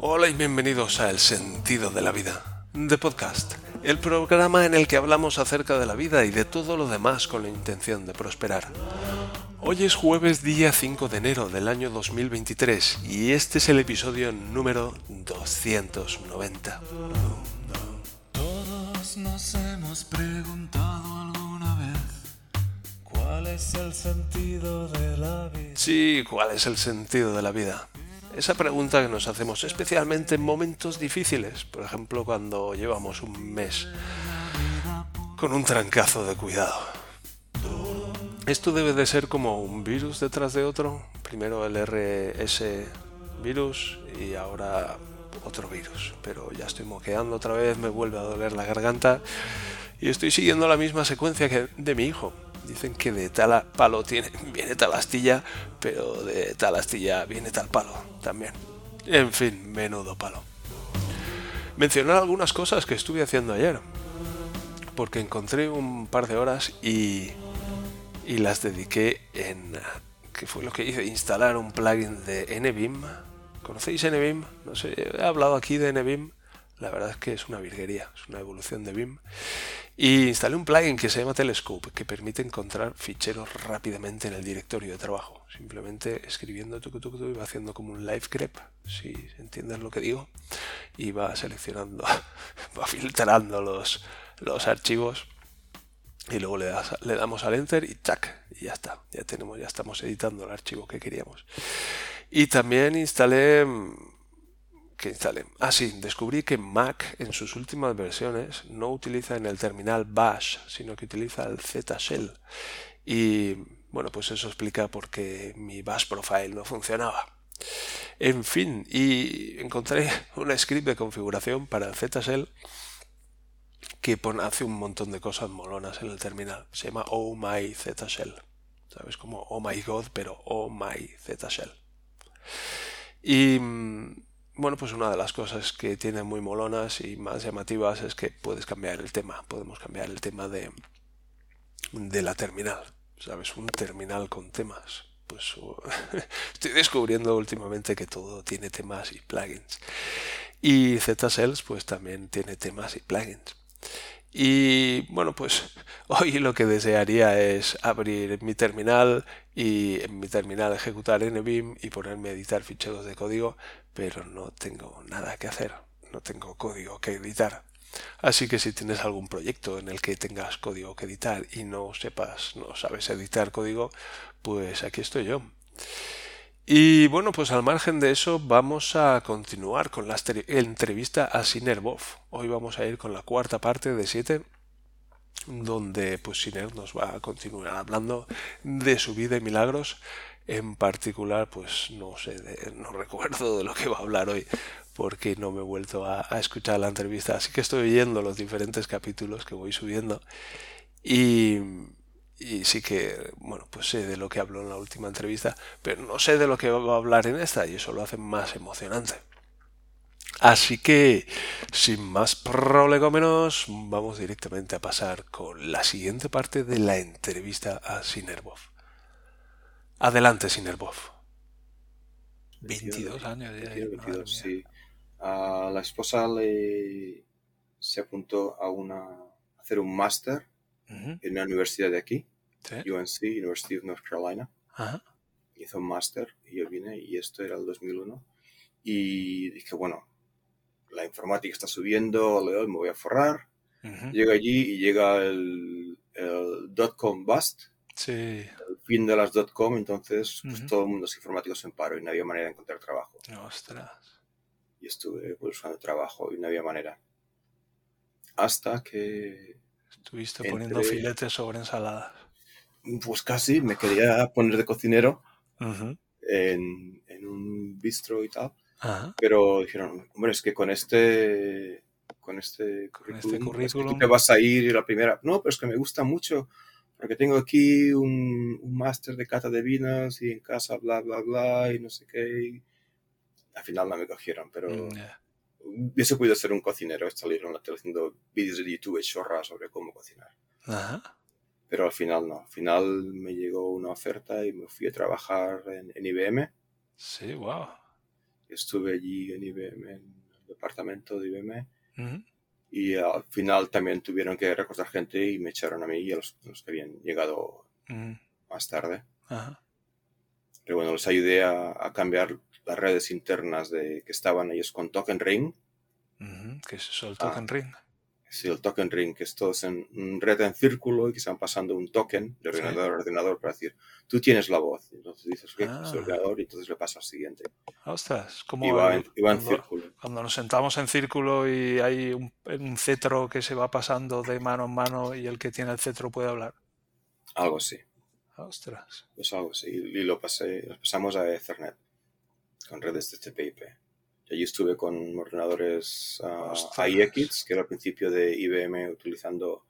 Hola y bienvenidos a El Sentido de la Vida, de Podcast, el programa en el que hablamos acerca de la vida y de todo lo demás con la intención de prosperar. Hoy es jueves día 5 de enero del año 2023 y este es el episodio número 290. Todos nos hemos preguntado alguna vez cuál es el sentido de la vida. Sí, ¿cuál es el sentido de la vida? Esa pregunta que nos hacemos especialmente en momentos difíciles, por ejemplo cuando llevamos un mes con un trancazo de cuidado. Esto debe de ser como un virus detrás de otro. Primero el RS virus y ahora otro virus. Pero ya estoy moqueando otra vez, me vuelve a doler la garganta y estoy siguiendo la misma secuencia que de mi hijo. Dicen que de tal palo tiene, viene tal astilla, pero de tal astilla viene tal palo también. En fin, menudo palo. Mencionar algunas cosas que estuve haciendo ayer. Porque encontré un par de horas y las dediqué en, que fue lo que hice, instalar un plugin de NBIM. ¿Conocéis NBIM? No sé, he hablado aquí de NBIM. La verdad es que es una virguería, es una evolución de BIM. Y instalé un plugin que se llama Telescope, que permite encontrar ficheros rápidamente en el directorio de trabajo. Simplemente escribiendo tu y va haciendo como un live grep, si entiendes lo que digo, y va seleccionando, va filtrando los, los archivos y luego le, le damos al enter y ¡tac! y ya está, ya tenemos, ya estamos editando el archivo que queríamos. Y también instalé, ¿qué instalé? Ah, sí, descubrí que Mac en sus últimas versiones no utiliza en el terminal bash, sino que utiliza el Z-Shell. Y bueno, pues eso explica por qué mi bash profile no funcionaba. En fin, y encontré una script de configuración para el Z-Shell que hace un montón de cosas molonas en el terminal. Se llama Oh My Z Shell. ¿Sabes? Como Oh My God, pero Oh My Z Shell. Y mm, bueno, pues una de las cosas que tiene muy molonas y más llamativas es que puedes cambiar el tema. Podemos cambiar el tema de, de la terminal. ¿Sabes? Un terminal con temas. Pues estoy descubriendo últimamente que todo tiene temas y plugins. Y Z-Cells pues también tiene temas y plugins. Y bueno, pues hoy lo que desearía es abrir mi terminal y en mi terminal ejecutar NBIM y ponerme a editar ficheros de código, pero no tengo nada que hacer, no tengo código que editar. Así que si tienes algún proyecto en el que tengas código que editar y no sepas, no sabes editar código, pues aquí estoy yo. Y bueno, pues al margen de eso vamos a continuar con la entrevista a Sinerbov. Hoy vamos a ir con la cuarta parte de siete, donde pues Siner nos va a continuar hablando de su vida y milagros. En particular, pues no sé, no recuerdo de lo que va a hablar hoy, porque no me he vuelto a, escuchar la entrevista. Así que estoy oyendo los diferentes capítulos que voy subiendo. Y, y sí que, bueno, pues sé de lo que habló en la última entrevista, pero no sé de lo que va a hablar en esta y eso lo hace más emocionante. Así que, sin más prolegómenos, vamos directamente a pasar con la siguiente parte de la entrevista a Sinerbov. Adelante, Sinerbov. 22 años ya. sí. A la esposa le se apuntó a, una, a hacer un máster en la universidad de aquí, UNC, University of North Carolina. Hizo un máster y yo vine y esto era el 2001. Y dije, bueno, la informática está subiendo, me voy a forrar. Llega allí y llega el, el dot-com bust. Sí. El fin de las dot-com, entonces pues, todo el mundo es informático en paro y no había manera de encontrar trabajo. Ostras. Y estuve buscando trabajo y no había manera. Hasta que Estuviste poniendo filetes sobre ensaladas. Pues casi, me quería poner de cocinero en, un bistro y tal. Pero dijeron, hombre, es que con este con este currículum, este tú te vas a ir la primera. No, pero es que me gusta mucho porque tengo aquí un, un máster de cata de vinos y en casa bla, bla, bla y no sé qué. Al final no me cogieron, pero... Mm, hubiese podido ser un cocinero, salir en la tele haciendo vídeos de YouTube chorras sobre cómo cocinar. Pero al final no. Al final me llegó una oferta y me fui a trabajar en, IBM. Sí, wow. Estuve allí en IBM, en el departamento de IBM. Y al final también tuvieron que recortar gente y me echaron a mí y a los, que habían llegado más tarde. Pero bueno, les ayudé a, cambiar las redes internas de que estaban ellos con Token Ring. ¿Qué es eso, el ah. Token Ring? Sí, el token ring, que es todo en red en círculo y que están pasando un token de ordenador a ordenador para decir, tú tienes la voz. Entonces dices, ¿qué? Ah. ordenador y entonces le pasa al siguiente. Ostras, como en, cuando, círculo. Cuando nos sentamos en círculo y hay un, un, cetro que se va pasando de mano en mano y el que tiene el cetro puede hablar. Algo así. Ostras. Pues algo así. Y lo, pasé, lo pasamos a Ethernet con redes de TCP/IP. Allí estuve con ordenadores uh, iX, que era al principio de IBM utilizando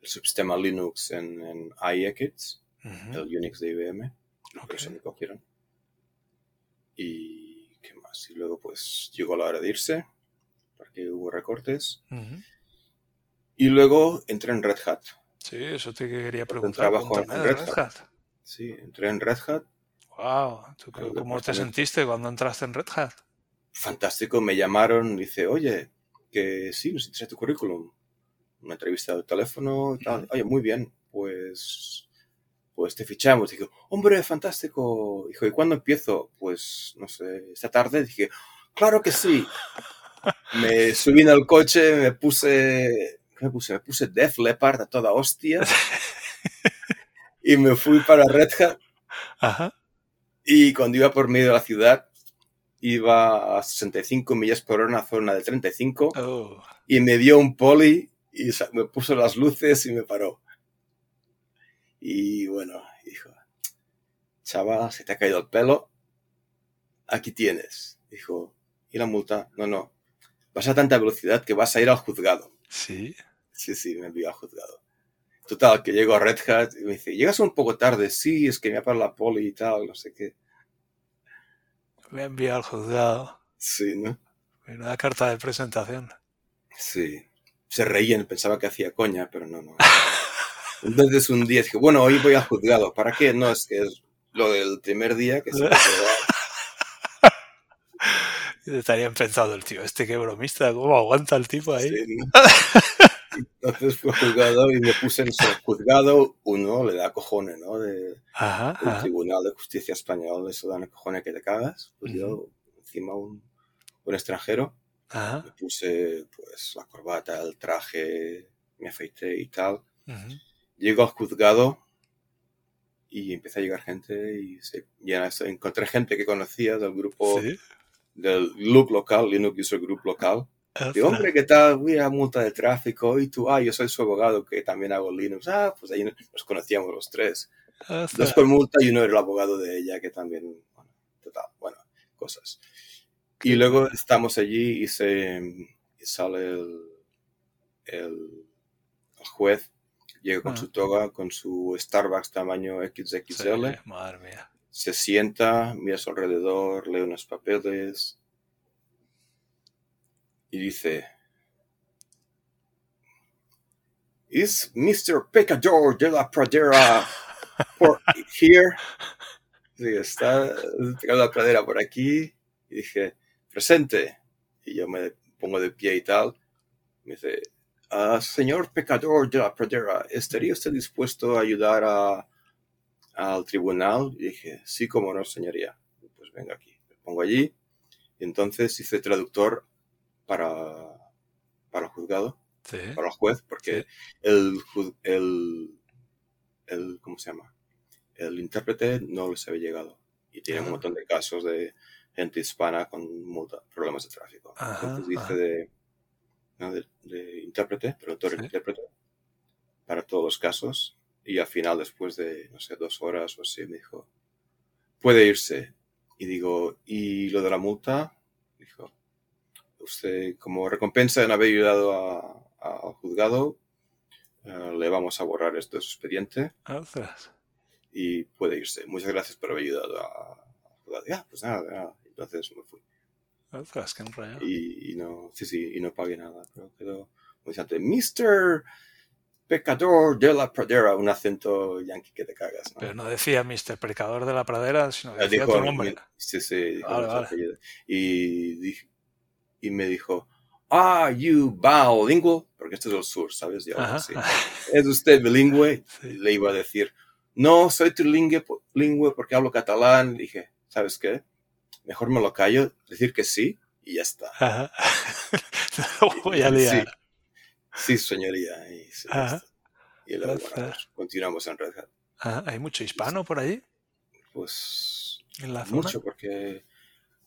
el subsistema Linux en, en iX, el Unix de IBM, que eso me cogieron. Y qué más. Y luego pues llegó la hora de irse, porque hubo recortes. Y luego entré en Red Hat. Sí, eso te quería preguntar. Trabajo en Red, Hat. Sí, entré en Red Hat. Wow, ¿cómo te sentiste cuando entraste en Red Hat? Fantástico, me llamaron, dice, oye, que sí, nos interesa tu currículum. Una entrevista de teléfono, tal. Oye, muy bien, pues, pues te fichamos. Dije, hombre, fantástico. Dijo, ¿y cuándo empiezo? Pues, no sé, esta tarde. Dije, claro que sí. me subí en el coche, me puse, ¿qué me puse? Me puse Def Leppard a toda hostia. y me fui para Red Hat. Ajá. Y cuando iba por medio de la ciudad, iba a 65 millas por hora en una zona de 35 y me dio un poli y me puso las luces y me paró. Y bueno, dijo, chaval, se te ha caído el pelo, aquí tienes. Dijo, ¿y la multa? No, no, vas a tanta velocidad que vas a ir al juzgado. Sí. Sí, sí, me envió al juzgado. Total, que llego a Red Hat y me dice, llegas un poco tarde, sí, es que me ha parado la poli y tal, no sé qué. Me ha enviado al juzgado. Sí, ¿no? Una carta de presentación. Sí. Se reían, pensaba que hacía coña, pero no, no. Entonces un día dije, bueno, hoy voy al juzgado. ¿Para qué? No, es que es lo del primer día que se Estarían pensando el tío, este qué bromista, ¿cómo aguanta el tipo ahí? Sí, entonces fue juzgado y me puse en ser juzgado. Uno le da cojones, ¿no? De, el Tribunal de Justicia Español, eso da cojones que te cagas. Pues yo, encima un, un extranjero, me puse pues la corbata, el traje, me afeité y tal. Llego al juzgado y empieza a llegar gente y se, ya encontré gente que conocía del grupo del LUG local, Linux User Group local. Digo, hombre, ¿qué tal? Voy a multa de tráfico. Y tú, ah, yo soy su abogado que también hago Linux. Ah, pues ahí nos conocíamos los tres. Dos por multa y uno era el abogado de ella que también, bueno, total, bueno, cosas. Y luego estamos allí y, se, sale el, el, juez, llega con ah. su toga, con su Starbucks tamaño XXL. madre mía. Se sienta, mira a su alrededor, lee unos papeles y dice, ¿Is Mr. Pecador de la Pradera por here? Sí, está la pradera por aquí. Y dije, presente. Y yo me pongo de pie y tal. Me dice, ah, señor pecador de la pradera, ¿estaría usted dispuesto a ayudar a, al tribunal? Y dije, sí, como no, señoría. Pues venga aquí. Me pongo allí. Y entonces hice traductor para, para el juzgado, para el juez, porque el, el, el, ¿cómo se llama? El intérprete no les había llegado y tiene un montón de casos de gente hispana con problemas de tráfico. Entonces dice de, ¿no? de, intérprete, traductor ¿Sí? intérprete, para todos los casos. Y al final, después de, no sé, dos horas o así, me dijo, puede irse. Y digo, ¿y lo de la multa? Dijo, usted, como recompensa de no haber ayudado al juzgado, eh, le vamos a borrar esto de su expediente. Y puede irse. Muchas gracias por haber ayudado al juzgado. Ya, pues nada, Entonces me fui. qué y, y, no, sí, sí, y no pagué nada. Pero quedó muy interesante. Mr. pecador de la pradera, un acento yankee que te cagas. Pero no decía Mr. Pecador de la pradera, sino que decía tu nombre. Sí, sí, Y, y me dijo, Are you bilingual? Porque esto es el sur, ¿sabes? ¿Es usted bilingüe? Le iba a decir, no, soy trilingüe porque hablo catalán. dije, ¿sabes qué? Mejor me lo callo, decir que sí y ya está. voy a liar. Sí, señoría. Y, luego continuamos en Red Hat. ¿Hay mucho hispano por allí? Pues mucho, porque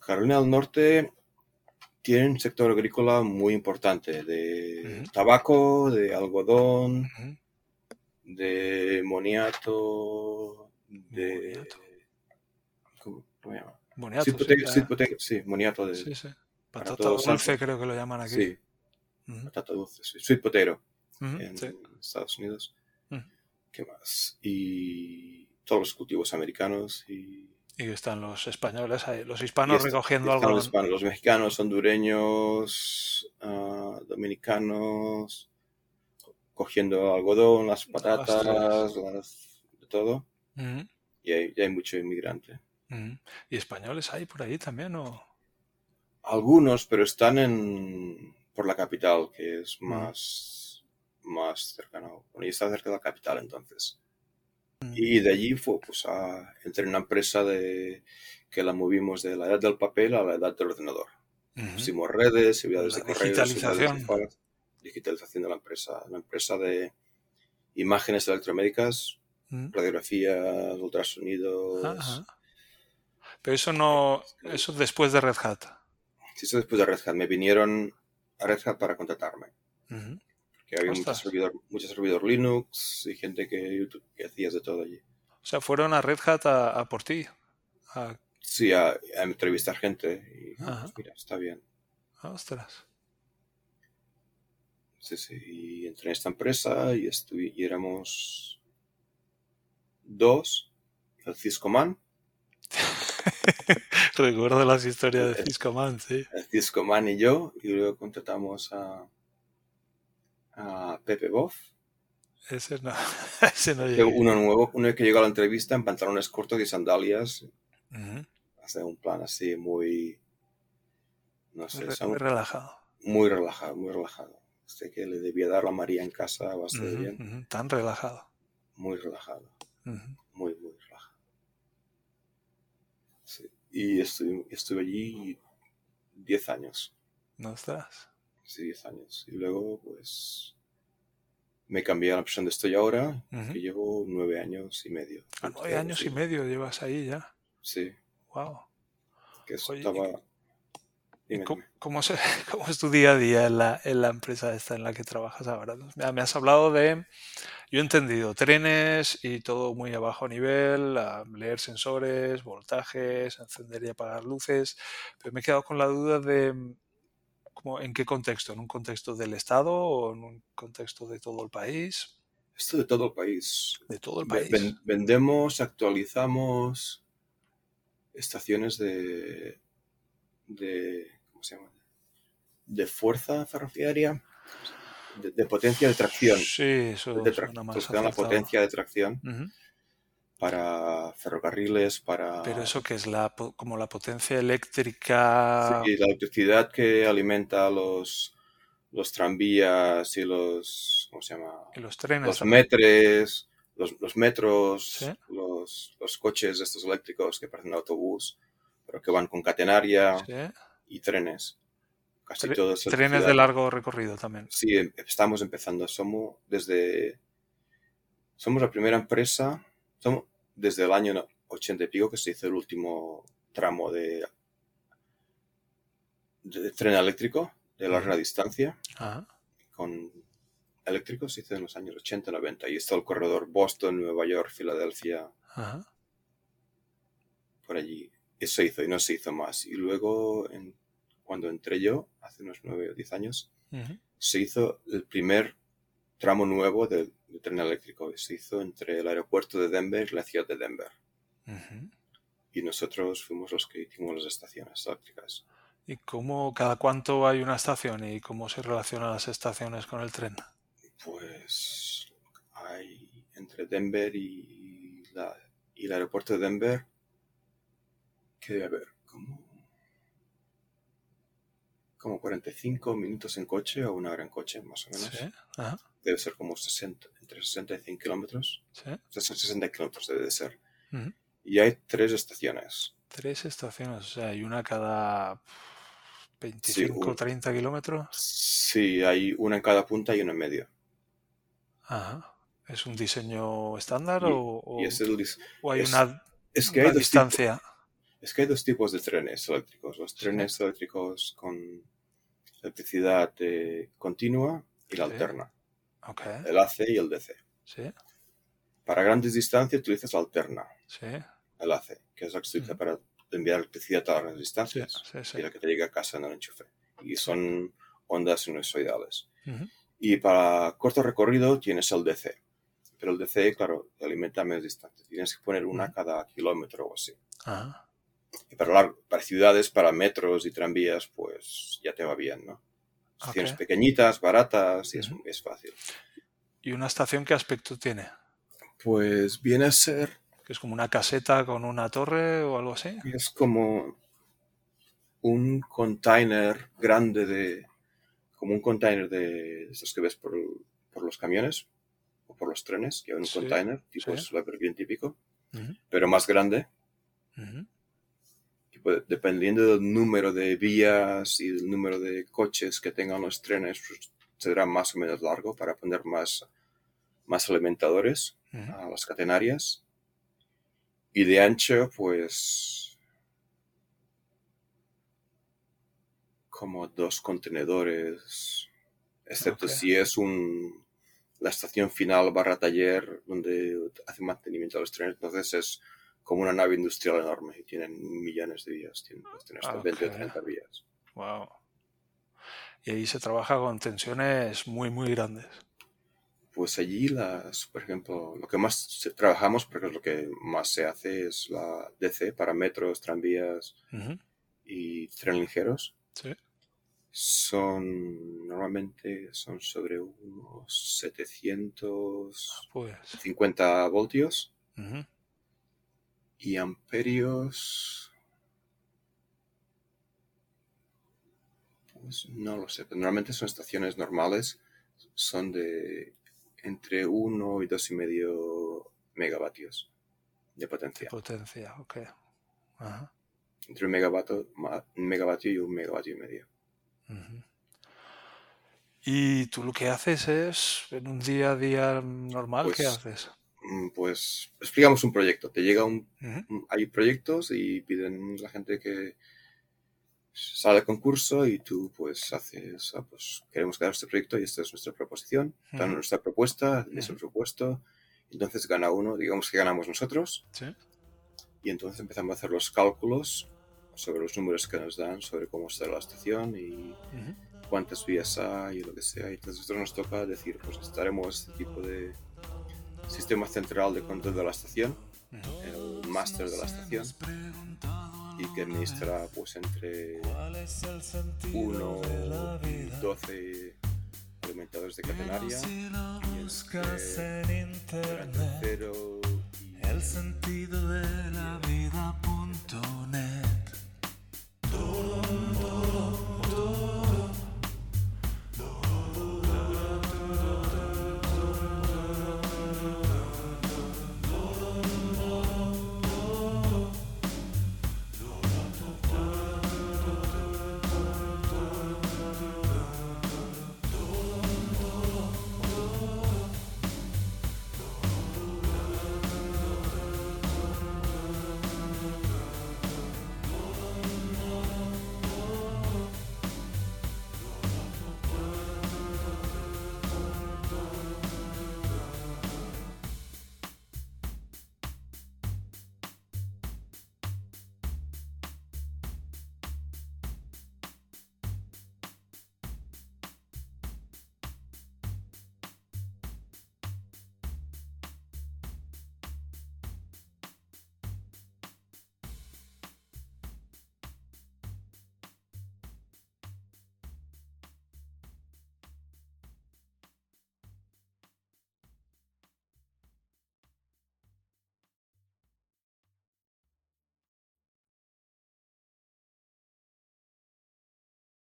Carolina del Norte tiene un sector agrícola muy importante, de tabaco, de algodón, de moniato, de... ¿Cómo, se llama? Moniato. Sí, moniato de... Sí, sí. Patata dulce creo que lo llaman aquí. Sí, patata dulce, sí. Sweet potato en Estados Unidos. ¿Qué más? Y todos los cultivos americanos y y están los españoles los hispanos recogiendo algo. Los, los mexicanos, hondureños, uh, dominicanos, cogiendo algodón, las patatas, las, de todo. y, hay, hay, mucho inmigrante. ¿Y españoles hay por ahí también? O? Algunos, pero están en por la capital, que es más, más cercano. Bueno, y está cerca de la capital entonces. Y de allí fue, pues, a, entré en una empresa de, que la movimos de la edad del papel a la edad del ordenador. Pusimos redes, servidores de correo, digitalización. digitalización de la empresa. Una empresa de imágenes electromédicas, radiografías, ultrasonidos. Pero eso no, eso después de Red Hat. Sí, eso después de Red Hat. Me vinieron a Red Hat para contratarme que había mucho servidor, mucho servidor, Linux y gente que, que hacías de todo allí. O sea, fueron a Red Hat a, por ti. Sí, a, entrevistar gente y mira, está bien. Ostras. Sí, sí, y entré en esta empresa y, estuve, y éramos dos, el Ciscoman. Recuerdo las historias de Ciscoman, sí. El Ciscoman y yo, y luego contratamos a, a Pepe Boff. Ese no, ese no llegó. Uno nuevo, uno que llegó a la entrevista en pantalones cortos y sandalias. Hace un plan así muy. No sé. Muy, relajado. Muy relajado, muy relajado. Sé que le debía dar la María en casa bastante bien. Tan relajado. Muy relajado. Muy, muy relajado. Y estuve, estuve allí 10 años. ¿No estás? Sí, 10 años. Y luego, pues, me cambié a la persona donde estoy ahora, que llevo nueve años y medio. Ah, nueve años y medio llevas ahí ya. Sí. Wow. Que estaba... ¿Cómo, cómo, es tu día a día en la, en la, empresa esta en la que trabajas ahora? Me has hablado de, yo he entendido, trenes y todo muy a bajo nivel, leer sensores, voltajes, encender y apagar luces, pero me he quedado con la duda de ¿En qué contexto? ¿En un contexto del Estado o en un contexto de todo el país? Esto de todo el país. De todo el país. vendemos, actualizamos estaciones de, de ¿cómo se llama? De fuerza ferroviaria, de, potencia de tracción. Sí, eso de más la potencia de tracción para ferrocarriles, para... Pero eso que es la, como la potencia eléctrica... Sí, la electricidad que alimenta los, los tranvías y los... ¿Cómo se llama? Y los trenes. Los metres, los, los metros, los, los, coches estos eléctricos que parecen autobús, pero que van con catenaria y trenes. Casi todos. Trenes de largo recorrido también. Sí, em, estamos empezando. Somos desde... Somos la primera empresa desde el año 80 y pico que se hizo el último tramo de, de tren eléctrico de larga distancia. Con eléctricos se hizo en los años 80 90 y está el corredor Boston, Nueva York, Filadelfia. Por allí. Eso hizo y no se hizo más. Y luego, cuando entré yo, hace unos 9 o 10 años, se hizo el primer tramo nuevo del de tren eléctrico se hizo entre el aeropuerto de Denver y la ciudad de Denver. Y nosotros fuimos los que hicimos las estaciones eléctricas. ¿Y cómo, cada cuánto hay una estación y cómo se relacionan las estaciones con el tren? Pues entre Denver y, la, y el aeropuerto de Denver, que debe haber como, como 45 minutos en coche o una hora en coche, más o menos. Sí. Ajá. Debe ser como 60, entre 60 y 100 kilómetros. Sí. 60 kilómetros debe de ser. Ujú. Y hay tres estaciones. Tres estaciones, o sea, hay una cada 25 un- 30 kilómetros. Sí, hay una en cada punta y una en medio. Ajá. ¿Es un diseño estándar Y- o, o- Y es, el o hay es- una, es que una hay dos tipos- distancia? Es que hay dos tipos de trenes eléctricos. Los trenes eléctricos con electricidad eh, continua y la Sí. alterna. Ok, El AC y el DC. sí, Para grandes distancias utilizas la alterna, sí, el AC, que es la que se utiliza Ujú. para enviar electricidad a largas distancias y la que te llega a casa en el enchufe. Y son ondas sinusoidales. Ujú. Y para corto recorrido tienes el DC. Pero el DC, claro, te alimenta a menos distancia. Tienes que poner una Ujú. cada kilómetro o así. Ajá. Y para, para ciudades, para metros y tranvías, pues ya te va bien, ¿no? Estaciones pequeñitas, baratas y es, es fácil. ¿Y una estación qué aspecto tiene? Pues viene a ser, ¿Que es como una caseta con una torre o algo así? es como un container grande de, como un container de estos que ves por, por los camiones o por los trenes, que hay un Sí, container, tipo sí. es bien típico, pero más grande. Puede- dependiendo del número de vías y del número de coches que tengan los trenes, pues, será más o menos largo para poner más, más alimentadores Ujú. a las catenarias. Y de ancho, pues como dos contenedores, excepto Ok. si es un la estación final barra taller donde hace mantenimiento a los trenes, entonces es como una nave industrial enorme y tienen millones de vías, tienen, pues, tienen hasta 20 o Ok. 30 vías. Wow. Y ahí se trabaja con tensiones muy, muy grandes. Pues allí las, por ejemplo, lo que más trabajamos, porque es lo que más se hace, es la DC para metros, tranvías y trenes ligeros. Sí. Son, normalmente son sobre unos 750 Pues. voltios ujú, y amperios. Pues no lo sé, pero normalmente son estaciones normales, son de entre 1 y 2,5 megavatios de potencia. Potencia, ok. Ajá. Entre un megavatio, un megavatio y un megavatio y medio. Y tú lo que haces es, en un día a día normal, ¿qué Pues- haces? Mm, Pues explicamos un proyecto. Te llega un hay proyectos y piden la gente que sale al concurso y tú pues haces, ah, pues queremos ganar este proyecto y esta es nuestra proposición, dan Ujú. nuestra propuesta, Ujú. presupuesto, entonces gana uno, digamos que ganamos nosotros Sí. y entonces empezamos a hacer los cálculos sobre los números que nos dan, sobre cómo está la estación y cuántas vías hay y lo que sea. Y entonces a nosotros nos toca decir, pues estaremos este tipo de sistema central de control de la estación, el máster de la estación y que administra pues entre 1 y 12 alimentadores de catenaria y entre en internet cero y el sentido de la vida.net